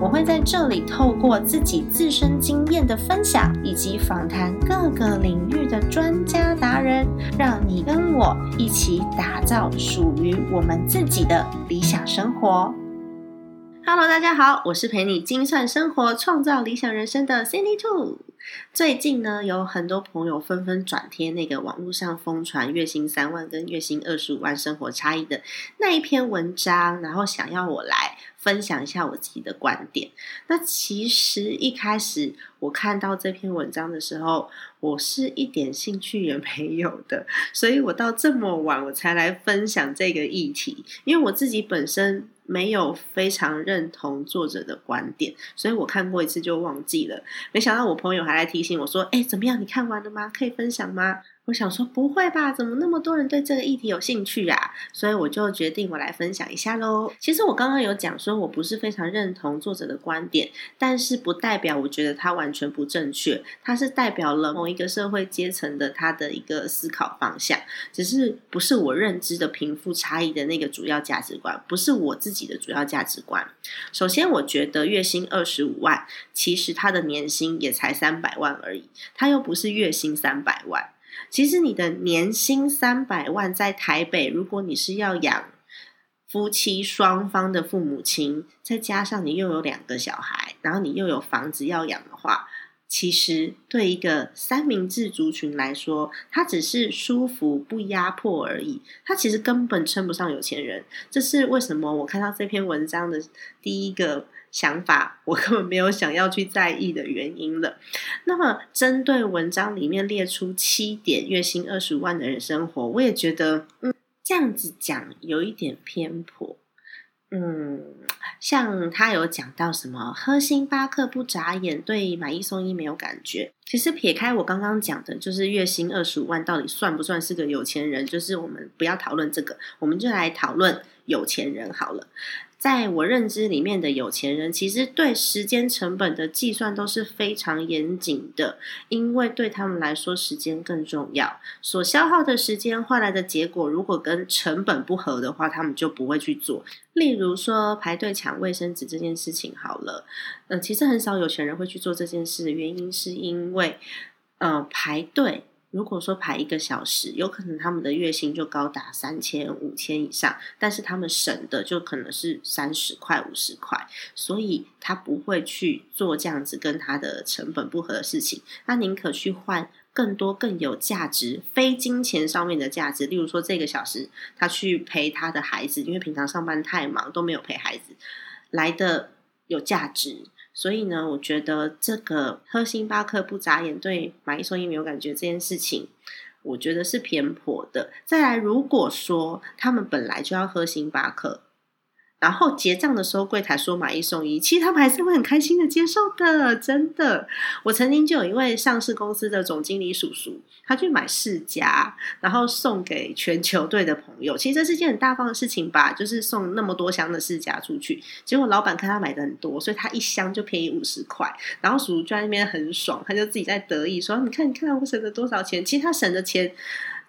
我会在这里透过自己自身经验的分享，以及访谈各个领域的专家达人，让你跟我一起打造属于我们自己的理想生活。Hello，大家好，我是陪你精算生活、创造理想人生的 Cindy Two。最近呢，有很多朋友纷纷转贴那个网络上疯传月薪三万跟月薪二十五万生活差异的那一篇文章，然后想要我来分享一下我自己的观点。那其实一开始我看到这篇文章的时候，我是一点兴趣也没有的，所以我到这么晚我才来分享这个议题，因为我自己本身。没有非常认同作者的观点，所以我看过一次就忘记了。没想到我朋友还来提醒我说：“哎，怎么样？你看完了吗？可以分享吗？”我想说不会吧，怎么那么多人对这个议题有兴趣啊？所以我就决定我来分享一下喽。其实我刚刚有讲说我不是非常认同作者的观点，但是不代表我觉得他完全不正确，他是代表了某一个社会阶层的他的一个思考方向，只是不是我认知的贫富差异的那个主要价值观，不是我自己的主要价值观。首先，我觉得月薪二十五万，其实他的年薪也才三百万而已，他又不是月薪三百万。其实你的年薪三百万在台北，如果你是要养夫妻双方的父母亲，再加上你又有两个小孩，然后你又有房子要养的话，其实对一个三明治族群来说，它只是舒服不压迫而已，它其实根本称不上有钱人。这是为什么？我看到这篇文章的第一个。想法我根本没有想要去在意的原因了。那么，针对文章里面列出七点月薪二十五万的人生活，我也觉得，嗯，这样子讲有一点偏颇。嗯，像他有讲到什么喝星巴克不眨眼，对买一送一没有感觉。其实撇开我刚刚讲的，就是月薪二十五万到底算不算是个有钱人，就是我们不要讨论这个，我们就来讨论有钱人好了。在我认知里面的有钱人，其实对时间成本的计算都是非常严谨的，因为对他们来说，时间更重要。所消耗的时间换来的结果，如果跟成本不合的话，他们就不会去做。例如说排队抢卫生纸这件事情，好了，呃，其实很少有钱人会去做这件事的原因，是因为呃排队。如果说排一个小时，有可能他们的月薪就高达三千、五千以上，但是他们省的就可能是三十块、五十块，所以他不会去做这样子跟他的成本不合的事情，他宁可去换更多更有价值、非金钱上面的价值，例如说这个小时他去陪他的孩子，因为平常上班太忙都没有陪孩子，来的有价值。所以呢，我觉得这个喝星巴克不眨眼对买一送一没有感觉这件事情，我觉得是偏颇的。再来，如果说他们本来就要喝星巴克。然后结账的时候，柜台说买一送一，其实他们还是会很开心的接受的，真的。我曾经就有一位上市公司的总经理叔叔，他去买世家，然后送给全球队的朋友。其实这是件很大方的事情吧，就是送那么多箱的世家出去。结果老板看他买的很多，所以他一箱就便宜五十块。然后叔叔就在那边很爽，他就自己在得意说：“你看，你看我省了多少钱？其实他省的钱。”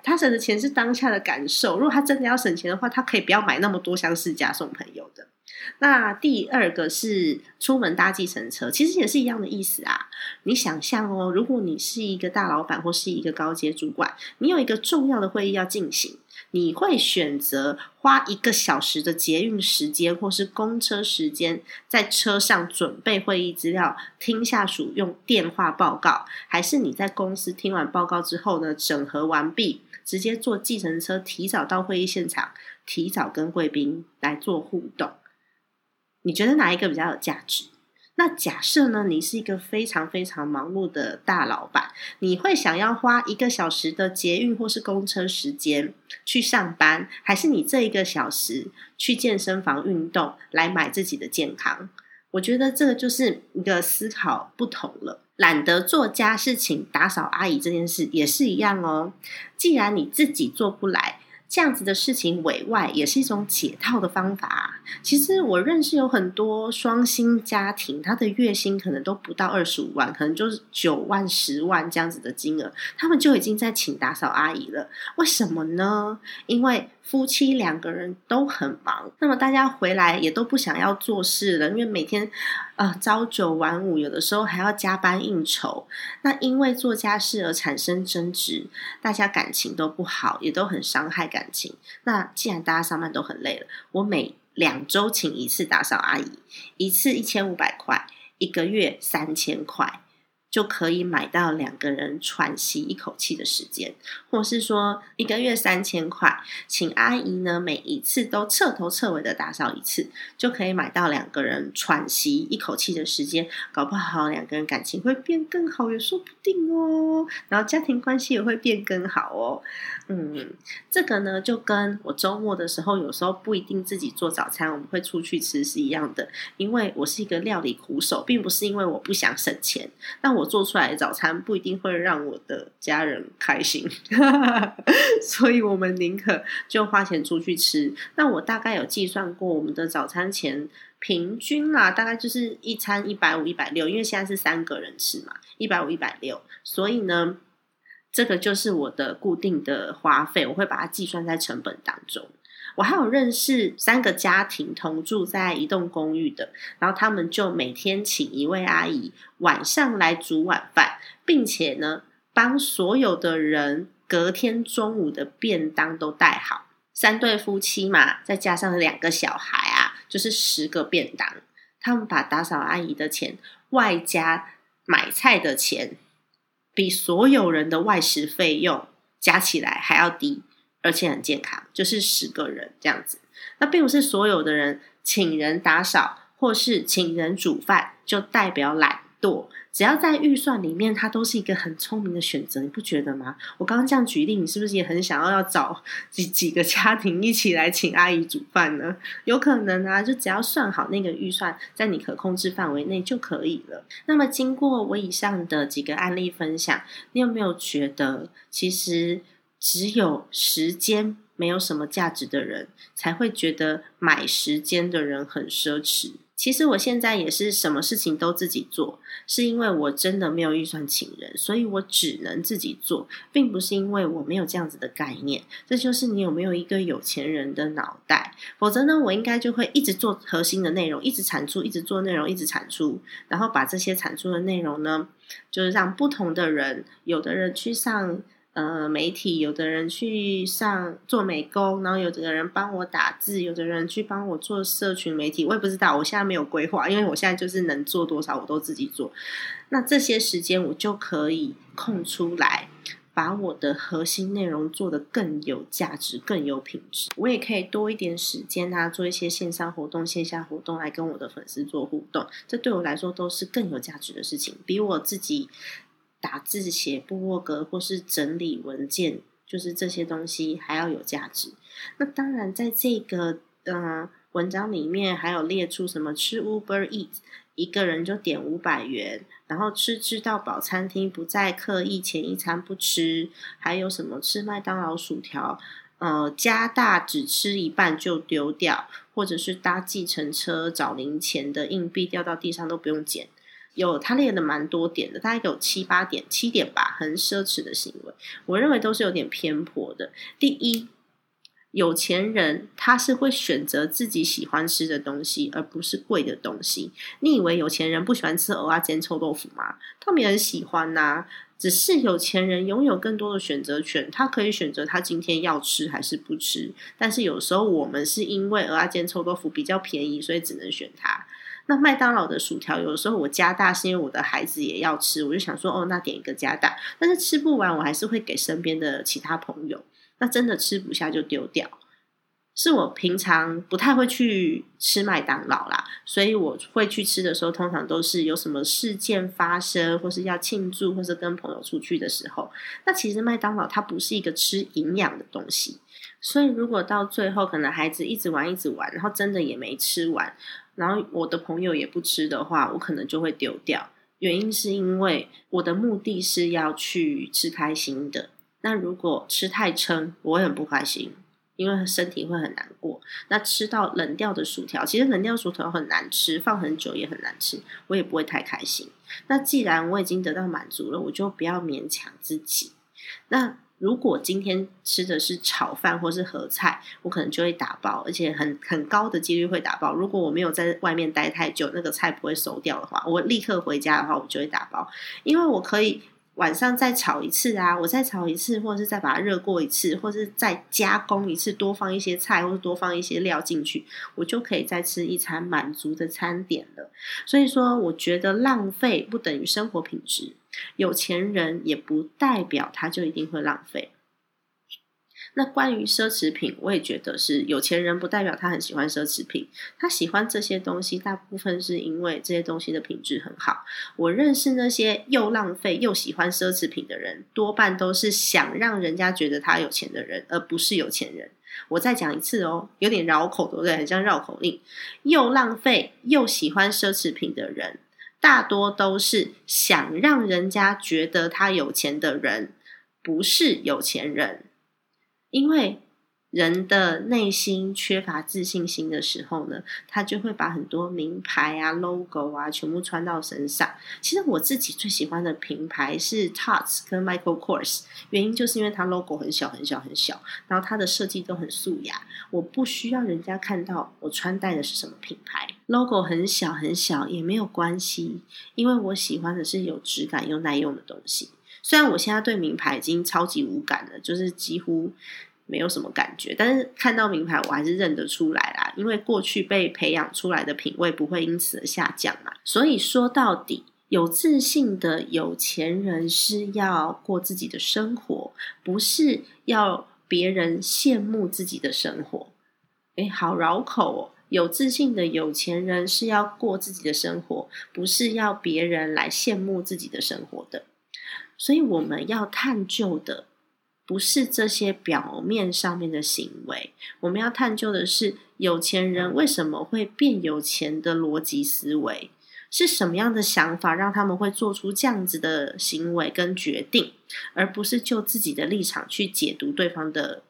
他省的钱是当下的感受。如果他真的要省钱的话，他可以不要买那么多箱试驾送朋友的。那第二个是出门搭计程车，其实也是一样的意思啊。你想象哦，如果你是一个大老板或是一个高阶主管，你有一个重要的会议要进行，你会选择花一个小时的捷运时间或是公车时间，在车上准备会议资料，听下属用电话报告，还是你在公司听完报告之后呢，整合完毕？直接坐计程车，提早到会议现场，提早跟贵宾来做互动。你觉得哪一个比较有价值？那假设呢？你是一个非常非常忙碌的大老板，你会想要花一个小时的捷运或是公车时间去上班，还是你这一个小时去健身房运动来买自己的健康？我觉得这个就是一个思考不同了。懒得做家事情，打扫阿姨这件事也是一样哦。既然你自己做不来，这样子的事情委外也是一种解套的方法。其实我认识有很多双薪家庭，他的月薪可能都不到二十五万，可能就是九万、十万这样子的金额，他们就已经在请打扫阿姨了。为什么呢？因为夫妻两个人都很忙，那么大家回来也都不想要做事了，因为每天呃朝九晚五，有的时候还要加班应酬。那因为做家事而产生争执，大家感情都不好，也都很伤害感情。那既然大家上班都很累了，我每两周请一次打扫阿姨，一次一千五百块，一个月三千块。就可以买到两个人喘息一口气的时间，或是说一个月三千块，请阿姨呢每一次都彻头彻尾的打扫一次，就可以买到两个人喘息一口气的时间，搞不好两个人感情会变更好也说不定哦，然后家庭关系也会变更好哦。嗯，这个呢就跟我周末的时候有时候不一定自己做早餐，我们会出去吃是一样的，因为我是一个料理苦手，并不是因为我不想省钱，但我。做出来的早餐不一定会让我的家人开心，所以我们宁可就花钱出去吃。那我大概有计算过，我们的早餐钱平均啦，大概就是一餐一百五、一百六，因为现在是三个人吃嘛，一百五、一百六。所以呢，这个就是我的固定的花费，我会把它计算在成本当中。我还有认识三个家庭同住在一栋公寓的，然后他们就每天请一位阿姨晚上来煮晚饭，并且呢帮所有的人隔天中午的便当都带好。三对夫妻嘛，再加上两个小孩啊，就是十个便当。他们把打扫阿姨的钱外加买菜的钱，比所有人的外食费用加起来还要低。而且很健康，就是十个人这样子。那并不是所有的人请人打扫或是请人煮饭就代表懒惰。只要在预算里面，它都是一个很聪明的选择，你不觉得吗？我刚刚这样举例，你是不是也很想要要找 几几个家庭一起来请阿姨煮饭呢？有可能啊，就只要算好那个预算，在你可控制范围内就可以了。那么经过我以上的几个案例分享，你有没有觉得其实？只有时间没有什么价值的人，才会觉得买时间的人很奢侈。其实我现在也是什么事情都自己做，是因为我真的没有预算请人，所以我只能自己做，并不是因为我没有这样子的概念。这就是你有没有一个有钱人的脑袋？否则呢，我应该就会一直做核心的内容，一直产出，一直做内容，一直产出，然后把这些产出的内容呢，就是让不同的人，有的人去上。呃，媒体有的人去上做美工，然后有的人帮我打字，有的人去帮我做社群媒体，我也不知道，我现在没有规划，因为我现在就是能做多少我都自己做。那这些时间我就可以空出来，把我的核心内容做得更有价值、更有品质。我也可以多一点时间啊，做一些线上活动、线下活动来跟我的粉丝做互动，这对我来说都是更有价值的事情，比我自己。打字写部落格或是整理文件，就是这些东西还要有价值。那当然，在这个嗯文章里面还有列出什么吃 Uber Eat 一个人就点五百元，然后吃吃到饱餐厅不再刻意前一餐不吃，还有什么吃麦当劳薯条，呃加大只吃一半就丢掉，或者是搭计程车找零钱的硬币掉到地上都不用捡。有他列的蛮多点的，大概有七八点，七点吧，很奢侈的行为，我认为都是有点偏颇的。第一，有钱人他是会选择自己喜欢吃的东西，而不是贵的东西。你以为有钱人不喜欢吃蚵仔煎、臭豆腐吗？他们也很喜欢呐，只是有钱人拥有更多的选择权，他可以选择他今天要吃还是不吃。但是有时候我们是因为蚵仔煎、臭豆腐比较便宜，所以只能选它。那麦当劳的薯条，有的时候我加大是因为我的孩子也要吃，我就想说哦，那点一个加大。但是吃不完，我还是会给身边的其他朋友。那真的吃不下就丢掉。是我平常不太会去吃麦当劳啦，所以我会去吃的时候，通常都是有什么事件发生，或是要庆祝，或是跟朋友出去的时候。那其实麦当劳它不是一个吃营养的东西，所以如果到最后可能孩子一直玩一直玩，然后真的也没吃完。然后我的朋友也不吃的话，我可能就会丢掉。原因是因为我的目的是要去吃开心的。那如果吃太撑，我会很不开心。因为身体会很难过。那吃到冷掉的薯条，其实冷掉薯条很难吃，放很久也很难吃，我也不会太开心。那既然我已经得到满足了，我就不要勉强自己。那如果今天吃的是炒饭或是盒菜，我可能就会打包，而且很很高的几率会打包。如果我没有在外面待太久，那个菜不会熟掉的话，我立刻回家的话，我就会打包，因为我可以。晚上再炒一次啊，我再炒一次，或者是再把它热过一次，或是再加工一次，多放一些菜或者多放一些料进去，我就可以再吃一餐满足的餐点了。所以说，我觉得浪费不等于生活品质，有钱人也不代表他就一定会浪费。那关于奢侈品，我也觉得是有钱人不代表他很喜欢奢侈品，他喜欢这些东西，大部分是因为这些东西的品质很好。我认识那些又浪费又喜欢奢侈品的人，多半都是想让人家觉得他有钱的人，而不是有钱人。我再讲一次哦，有点绕口，对不对？很像绕口令。又浪费又喜欢奢侈品的人，大多都是想让人家觉得他有钱的人，不是有钱人。因为人的内心缺乏自信心的时候呢，他就会把很多名牌啊、logo 啊全部穿到身上。其实我自己最喜欢的品牌是 Tots 跟 Michael Kors，原因就是因为它 logo 很小很小很小，然后它的设计都很素雅。我不需要人家看到我穿戴的是什么品牌，logo 很小很小也没有关系，因为我喜欢的是有质感又耐用的东西。虽然我现在对名牌已经超级无感了，就是几乎没有什么感觉，但是看到名牌我还是认得出来啦。因为过去被培养出来的品味不会因此而下降嘛。所以说到底，有自信的有钱人是要过自己的生活，不是要别人羡慕自己的生活。诶，好绕口哦！有自信的有钱人是要过自己的生活，不是要别人来羡慕自己的生活的。所以我们要探究的不是这些表面上面的行为，我们要探究的是有钱人为什么会变有钱的逻辑思维，是什么样的想法让他们会做出这样子的行为跟决定，而不是就自己的立场去解读对方的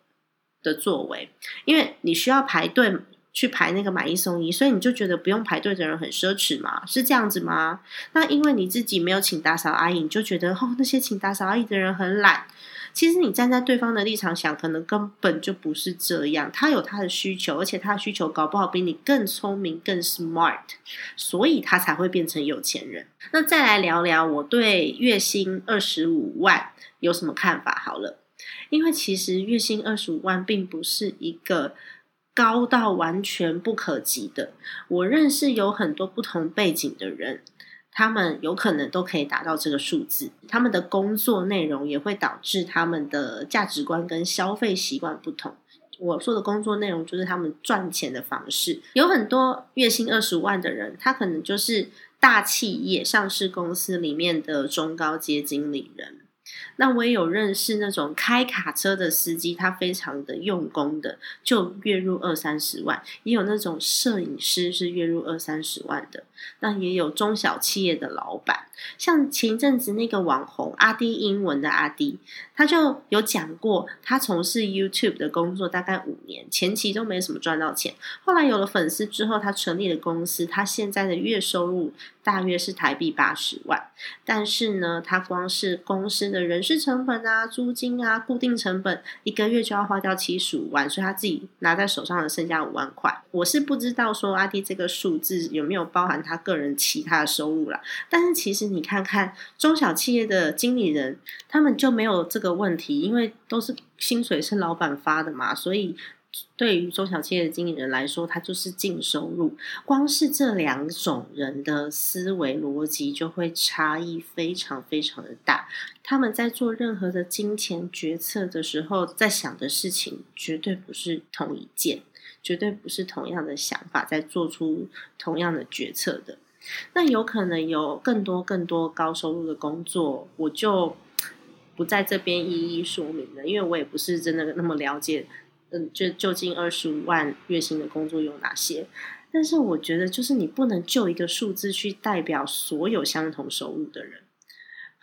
的作为，因为你需要排队。去排那个买一送一，所以你就觉得不用排队的人很奢侈吗？是这样子吗？那因为你自己没有请打扫阿姨，你就觉得哦，那些请打扫阿姨的人很懒。其实你站在对方的立场想，可能根本就不是这样。他有他的需求，而且他的需求搞不好比你更聪明、更 smart，所以他才会变成有钱人。那再来聊聊我对月薪二十五万有什么看法？好了，因为其实月薪二十五万并不是一个。高到完全不可及的，我认识有很多不同背景的人，他们有可能都可以达到这个数字。他们的工作内容也会导致他们的价值观跟消费习惯不同。我说的工作内容就是他们赚钱的方式。有很多月薪二十万的人，他可能就是大企业上市公司里面的中高阶经理人。那我也有认识那种开卡车的司机，他非常的用功的，就月入二三十万；也有那种摄影师是月入二三十万的。那也有中小企业的老板，像前阵子那个网红阿迪英文的阿迪，他就有讲过，他从事 YouTube 的工作大概五年，前期都没什么赚到钱，后来有了粉丝之后，他成立了公司，他现在的月收入大约是台币八十万，但是呢，他光是公司的人是成本啊、租金啊、固定成本，一个月就要花掉七十五万，所以他自己拿在手上的剩下五万块。我是不知道说阿弟这个数字有没有包含他。个人其他的收入啦，但是其实你看看中小企业的经理人，他们就没有这个问题，因为都是薪水是老板发的嘛，所以对于中小企业的经理人来说，他就是净收入。光是这两种人的思维逻辑就会差异非常非常的大，他们在做任何的金钱决策的时候，在想的事情绝对不是同一件。绝对不是同样的想法在做出同样的决策的，那有可能有更多更多高收入的工作，我就不在这边一一说明了，因为我也不是真的那么了解，嗯，就就近二十五万月薪的工作有哪些？但是我觉得，就是你不能就一个数字去代表所有相同收入的人。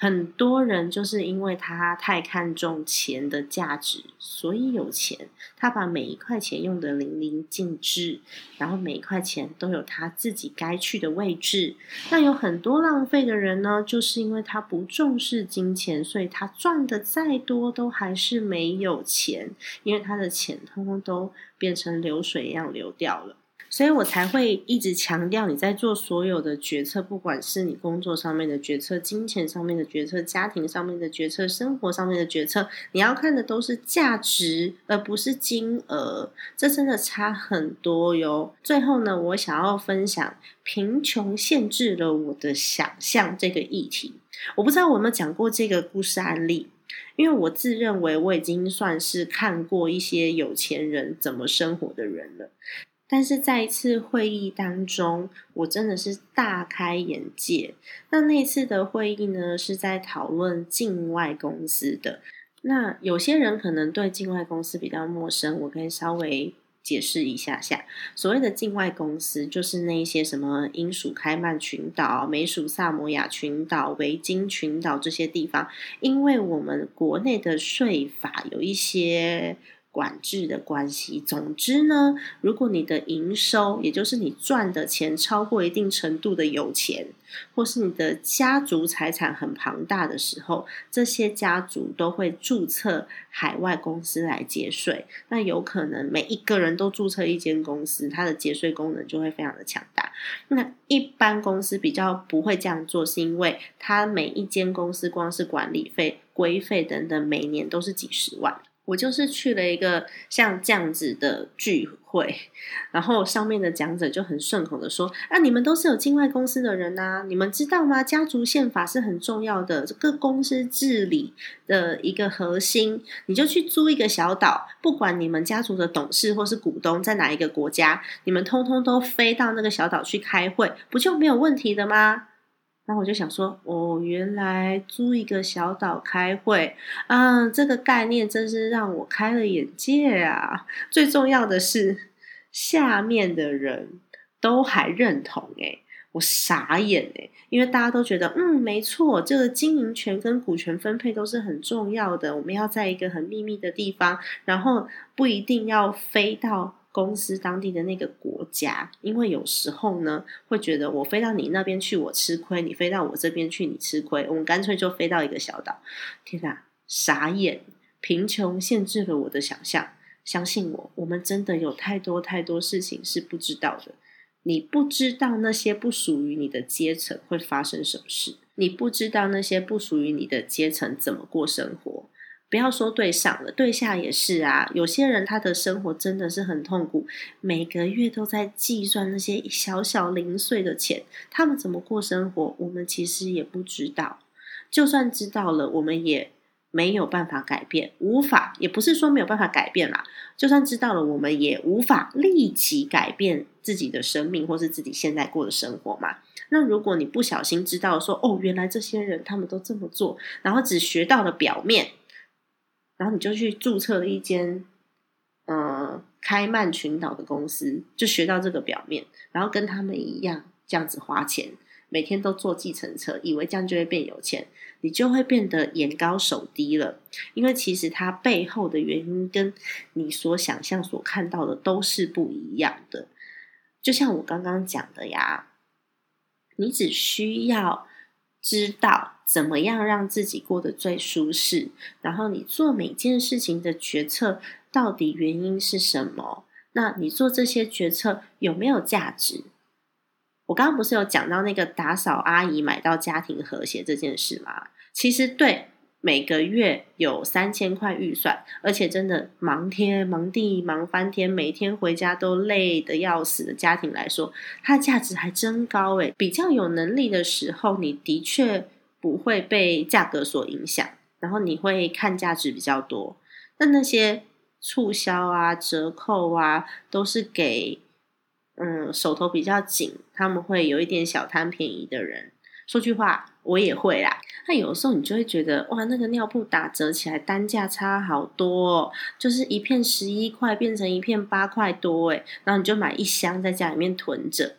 很多人就是因为他太看重钱的价值，所以有钱。他把每一块钱用得淋漓尽致，然后每一块钱都有他自己该去的位置。那有很多浪费的人呢，就是因为他不重视金钱，所以他赚的再多都还是没有钱，因为他的钱通通都变成流水一样流掉了。所以我才会一直强调，你在做所有的决策，不管是你工作上面的决策、金钱上面的决策、家庭上面的决策、生活上面的决策，你要看的都是价值，而不是金额。这真的差很多哟。最后呢，我想要分享“贫穷限制了我的想象”这个议题。我不知道我有没有讲过这个故事案例，因为我自认为我已经算是看过一些有钱人怎么生活的人了。但是在一次会议当中，我真的是大开眼界。那那次的会议呢，是在讨论境外公司的。那有些人可能对境外公司比较陌生，我可以稍微解释一下下。所谓的境外公司，就是那些什么英属开曼群岛、美属萨摩亚群岛、维京群岛这些地方，因为我们国内的税法有一些。管制的关系。总之呢，如果你的营收，也就是你赚的钱超过一定程度的有钱，或是你的家族财产很庞大的时候，这些家族都会注册海外公司来节税。那有可能每一个人都注册一间公司，它的节税功能就会非常的强大。那一般公司比较不会这样做，是因为它每一间公司光是管理费、规费等等，每年都是几十万。我就是去了一个像这样子的聚会，然后上面的讲者就很顺口的说：“啊，你们都是有境外公司的人呐，你们知道吗？家族宪法是很重要的，这个公司治理的一个核心。你就去租一个小岛，不管你们家族的董事或是股东在哪一个国家，你们通通都飞到那个小岛去开会，不就没有问题的吗？”然后我就想说，哦，原来租一个小岛开会，嗯，这个概念真是让我开了眼界啊！最重要的是，下面的人都还认同，诶我傻眼诶因为大家都觉得，嗯，没错，这个经营权跟股权分配都是很重要的，我们要在一个很秘密的地方，然后不一定要飞到。公司当地的那个国家，因为有时候呢，会觉得我飞到你那边去，我吃亏；你飞到我这边去，你吃亏。我们干脆就飞到一个小岛。天哪，傻眼！贫穷限制了我的想象。相信我，我们真的有太多太多事情是不知道的。你不知道那些不属于你的阶层会发生什么事，你不知道那些不属于你的阶层怎么过生活。不要说对上了，对下也是啊。有些人他的生活真的是很痛苦，每个月都在计算那些小小零碎的钱，他们怎么过生活，我们其实也不知道。就算知道了，我们也没有办法改变，无法，也不是说没有办法改变啦。就算知道了，我们也无法立即改变自己的生命，或是自己现在过的生活嘛。那如果你不小心知道说，哦，原来这些人他们都这么做，然后只学到了表面。然后你就去注册了一间，呃，开曼群岛的公司，就学到这个表面，然后跟他们一样这样子花钱，每天都坐计程车，以为这样就会变有钱，你就会变得眼高手低了。因为其实它背后的原因跟你所想象、所看到的都是不一样的。就像我刚刚讲的呀，你只需要知道。怎么样让自己过得最舒适？然后你做每件事情的决策到底原因是什么？那你做这些决策有没有价值？我刚刚不是有讲到那个打扫阿姨买到家庭和谐这件事吗？其实对每个月有三千块预算，而且真的忙天忙地忙翻天，每天回家都累得要死的家庭来说，它的价值还真高诶。比较有能力的时候，你的确。不会被价格所影响，然后你会看价值比较多。那那些促销啊、折扣啊，都是给嗯手头比较紧，他们会有一点小贪便宜的人。说句话，我也会啦。那有的时候你就会觉得，哇，那个尿布打折起来单价差好多，哦就是一片十一块变成一片八块多，诶然后你就买一箱在家里面囤着。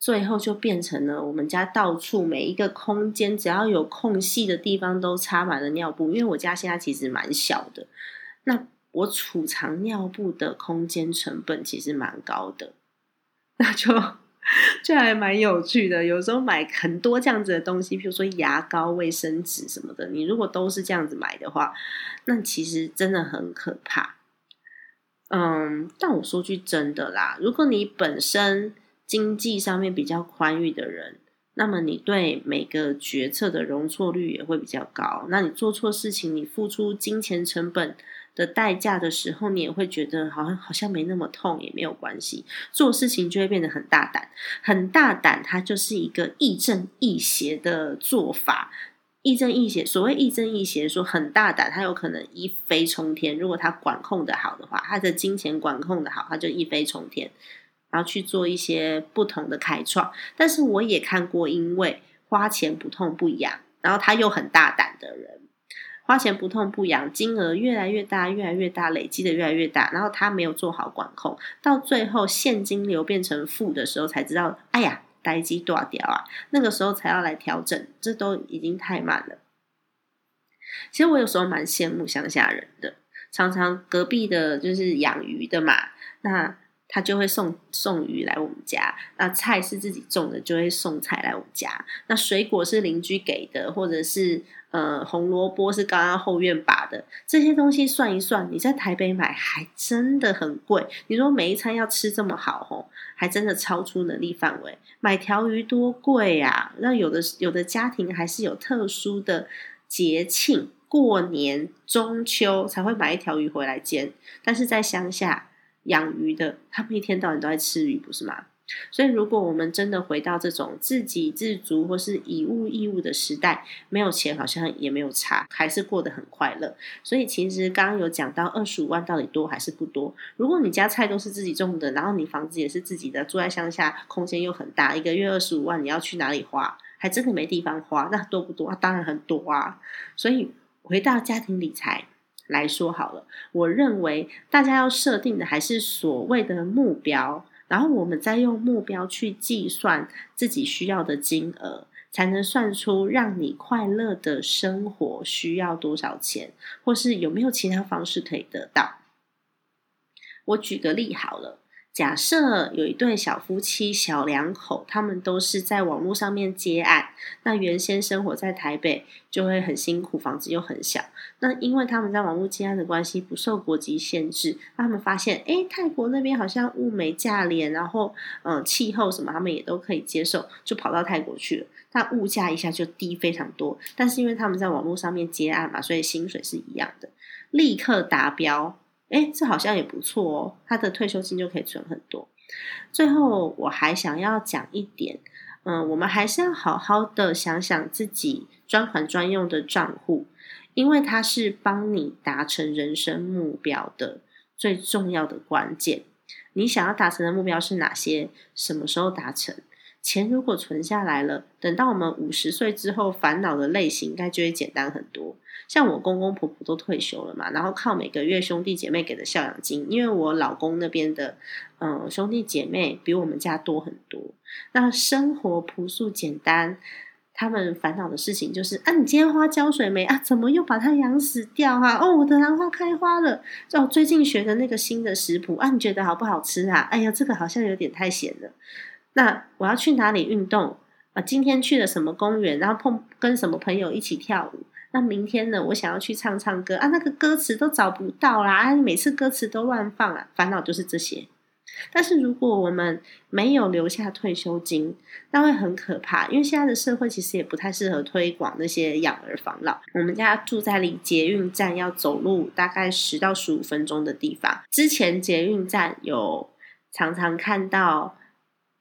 最后就变成了我们家到处每一个空间，只要有空隙的地方都插满了尿布。因为我家现在其实蛮小的，那我储藏尿布的空间成本其实蛮高的，那就就还蛮有趣的。有时候买很多这样子的东西，比如说牙膏、卫生纸什么的，你如果都是这样子买的话，那其实真的很可怕。嗯，但我说句真的啦，如果你本身经济上面比较宽裕的人，那么你对每个决策的容错率也会比较高。那你做错事情，你付出金钱成本的代价的时候，你也会觉得好像好像没那么痛，也没有关系。做事情就会变得很大胆，很大胆，它就是一个亦正亦邪的做法。亦正亦邪，所谓亦正亦邪，说很大胆，他有可能一飞冲天。如果他管控的好的话，他的金钱管控的好，他就一飞冲天，然后去做一些不同的开创。但是我也看过，因为花钱不痛不痒，然后他又很大胆的人，花钱不痛不痒，金额越来越大，越来越大，累积的越来越大，然后他没有做好管控，到最后现金流变成负的时候，才知道，哎呀。待机断掉啊！那个时候才要来调整，这都已经太慢了。其实我有时候蛮羡慕乡下人的，常常隔壁的就是养鱼的嘛，那他就会送送鱼来我们家。那菜是自己种的，就会送菜来我们家。那水果是邻居给的，或者是。呃，红萝卜是刚刚后院拔的，这些东西算一算，你在台北买还真的很贵。你说每一餐要吃这么好吼，还真的超出能力范围。买条鱼多贵呀！那有的有的家庭还是有特殊的节庆，过年、中秋才会买一条鱼回来煎。但是在乡下养鱼的，他们一天到晚都在吃鱼，不是吗？所以，如果我们真的回到这种自给自足或是以物易物的时代，没有钱好像也没有差，还是过得很快乐。所以，其实刚刚有讲到二十五万到底多还是不多？如果你家菜都是自己种的，然后你房子也是自己的，住在乡下，空间又很大，一个月二十五万，你要去哪里花？还真的没地方花，那多不多？啊，当然很多啊。所以，回到家庭理财来说好了，我认为大家要设定的还是所谓的目标。然后我们再用目标去计算自己需要的金额，才能算出让你快乐的生活需要多少钱，或是有没有其他方式可以得到。我举个例好了。假设有一对小夫妻、小两口，他们都是在网络上面接案。那原先生活在台北，就会很辛苦，房子又很小。那因为他们在网络接案的关系，不受国籍限制。他们发现，哎，泰国那边好像物美价廉，然后嗯，气候什么他们也都可以接受，就跑到泰国去了。那物价一下就低非常多。但是因为他们在网络上面接案嘛，所以薪水是一样的，立刻达标。哎，这好像也不错哦，他的退休金就可以存很多。最后，我还想要讲一点，嗯，我们还是要好好的想想自己专款专用的账户，因为它是帮你达成人生目标的最重要的关键。你想要达成的目标是哪些？什么时候达成？钱如果存下来了，等到我们五十岁之后，烦恼的类型应该就会简单很多。像我公公婆婆都退休了嘛，然后靠每个月兄弟姐妹给的孝养金，因为我老公那边的嗯兄弟姐妹比我们家多很多。那生活朴素简单，他们烦恼的事情就是啊，你今天花浇水没啊？怎么又把它养死掉啊？哦，我的兰花开花了。哦，最近学的那个新的食谱啊，你觉得好不好吃啊？哎呀，这个好像有点太咸了。那我要去哪里运动啊？今天去了什么公园？然后碰跟什么朋友一起跳舞？那明天呢？我想要去唱唱歌啊，那个歌词都找不到啦！每次歌词都乱放啊，烦恼就是这些。但是如果我们没有留下退休金，那会很可怕，因为现在的社会其实也不太适合推广那些养儿防老。我们家住在离捷运站要走路大概十到十五分钟的地方，之前捷运站有常常看到。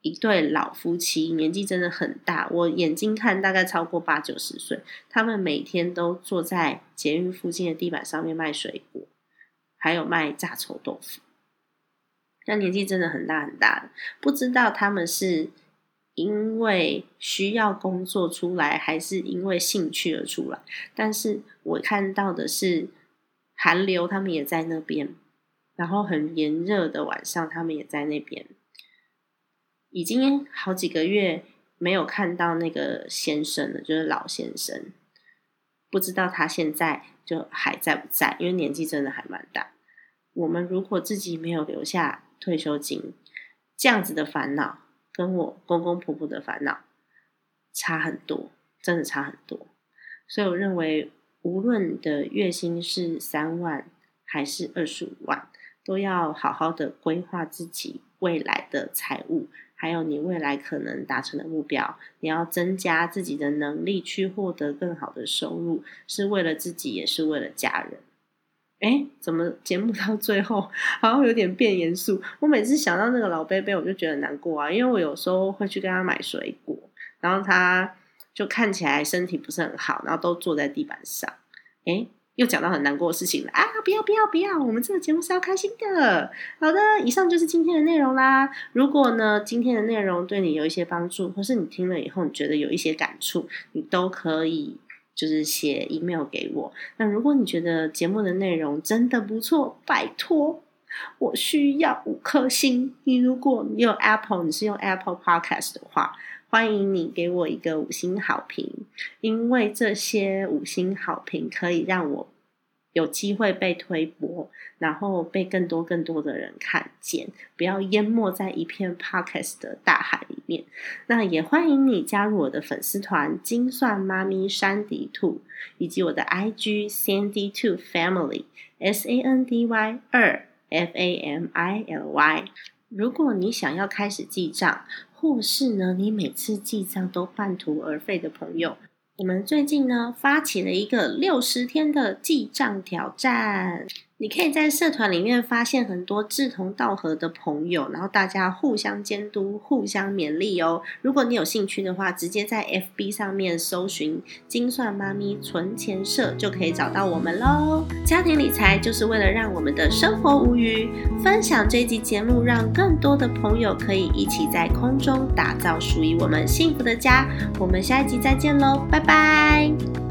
一对老夫妻，年纪真的很大，我眼睛看大概超过八九十岁。他们每天都坐在捷运附近的地板上面卖水果，还有卖炸臭豆腐。那年纪真的很大很大的，不知道他们是因为需要工作出来，还是因为兴趣而出来。但是我看到的是寒流，他们也在那边，然后很炎热的晚上，他们也在那边。已经好几个月没有看到那个先生了，就是老先生，不知道他现在就还在不在，因为年纪真的还蛮大。我们如果自己没有留下退休金，这样子的烦恼，跟我公公婆婆的烦恼差很多，真的差很多。所以我认为，无论的月薪是三万还是二十五万，都要好好的规划自己未来的财务。还有你未来可能达成的目标，你要增加自己的能力去获得更好的收入，是为了自己，也是为了家人。哎，怎么节目到最后好像有点变严肃？我每次想到那个老贝贝，我就觉得难过啊，因为我有时候会去跟他买水果，然后他就看起来身体不是很好，然后都坐在地板上。哎。又讲到很难过的事情了啊！不要不要不要，我们这个节目是要开心的。好的，以上就是今天的内容啦。如果呢今天的内容对你有一些帮助，或是你听了以后你觉得有一些感触，你都可以就是写 email 给我。那如果你觉得节目的内容真的不错，拜托我需要五颗星。你如果你有 Apple，你是用 Apple Podcast 的话。欢迎你给我一个五星好评，因为这些五星好评可以让我有机会被推播，然后被更多更多的人看见，不要淹没在一片 podcast 的大海里面。那也欢迎你加入我的粉丝团“精算妈咪山迪兔”，以及我的 IG Sandy Two Family S A N D Y 二 F A M I L Y。如果你想要开始记账，或是呢，你每次记账都半途而废的朋友，我们最近呢发起了一个六十天的记账挑战。你可以在社团里面发现很多志同道合的朋友，然后大家互相监督、互相勉励哦。如果你有兴趣的话，直接在 FB 上面搜寻“精算妈咪存钱社”就可以找到我们喽。家庭理财就是为了让我们的生活无虞。分享这集节目，让更多的朋友可以一起在空中打造属于我们幸福的家。我们下一集再见喽，拜拜。